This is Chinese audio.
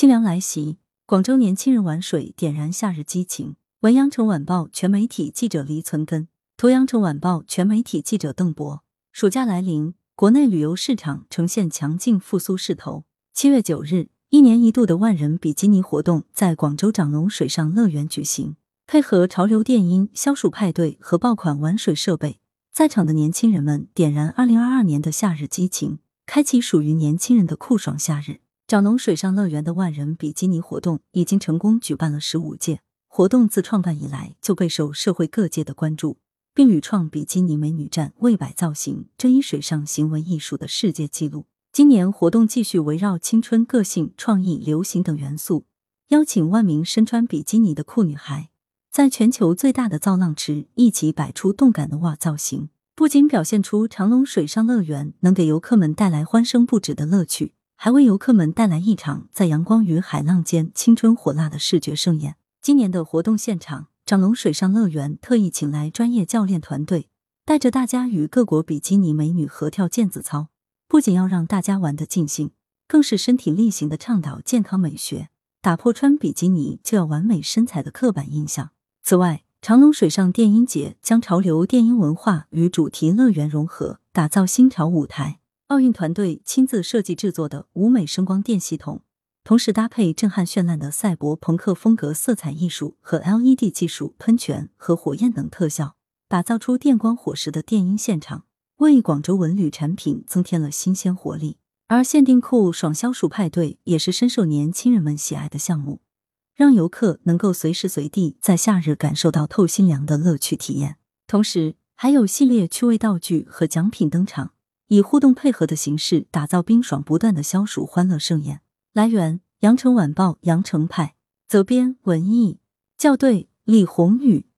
清凉来袭，广州年轻人玩水点燃夏日激情。文阳城晚报全媒体记者黎存根，图阳城晚报全媒体记者邓博。暑假来临，国内旅游市场呈现强劲复苏势头。七月九日，一年一度的万人比基尼活动在广州长隆水上乐园举行，配合潮流电音、消暑派对和爆款玩水设备，在场的年轻人们点燃二零二二年的夏日激情，开启属于年轻人的酷爽夏日。长隆水上乐园的万人比基尼活动已经成功举办了十五届。活动自创办以来就备受社会各界的关注，并屡创比基尼美女战、未摆造型、这一水上行为艺术的世界纪录。今年活动继续围绕青春、个性、创意、流行等元素，邀请万名身穿比基尼的酷女孩，在全球最大的造浪池一起摆出动感的袜造型，不仅表现出长隆水上乐园能给游客们带来欢声不止的乐趣，还为游客们带来一场在阳光与海浪间青春火辣的视觉盛宴。今年的活动现场，长隆水上乐园特意请来专业教练团队，带着大家与各国比基尼美女合跳毽子操，不仅要让大家玩得尽兴，更是身体力行的倡导健康美学，打破穿比基尼就要完美身材的刻板印象。此外，长隆水上电音节将潮流电音文化与主题乐园融合，打造新潮舞台。奥运团队亲自设计制作的舞美声光电系统。同时搭配震撼绚烂的赛博朋克风格色彩艺术和 LED 技术喷泉和火焰等特效，打造出电光火石的电音现场，为广州文旅产品增添了新鲜活力。而限定酷爽消暑派对也是深受年轻人们喜爱的项目，让游客能够随时随地在夏日感受到透心凉的乐趣体验。同时，还有系列趣味道具和奖品登场，以互动配合的形式打造冰爽不断的消暑欢乐盛宴。来源：羊城晚报羊城派，责编：文艺，校对：李红宇。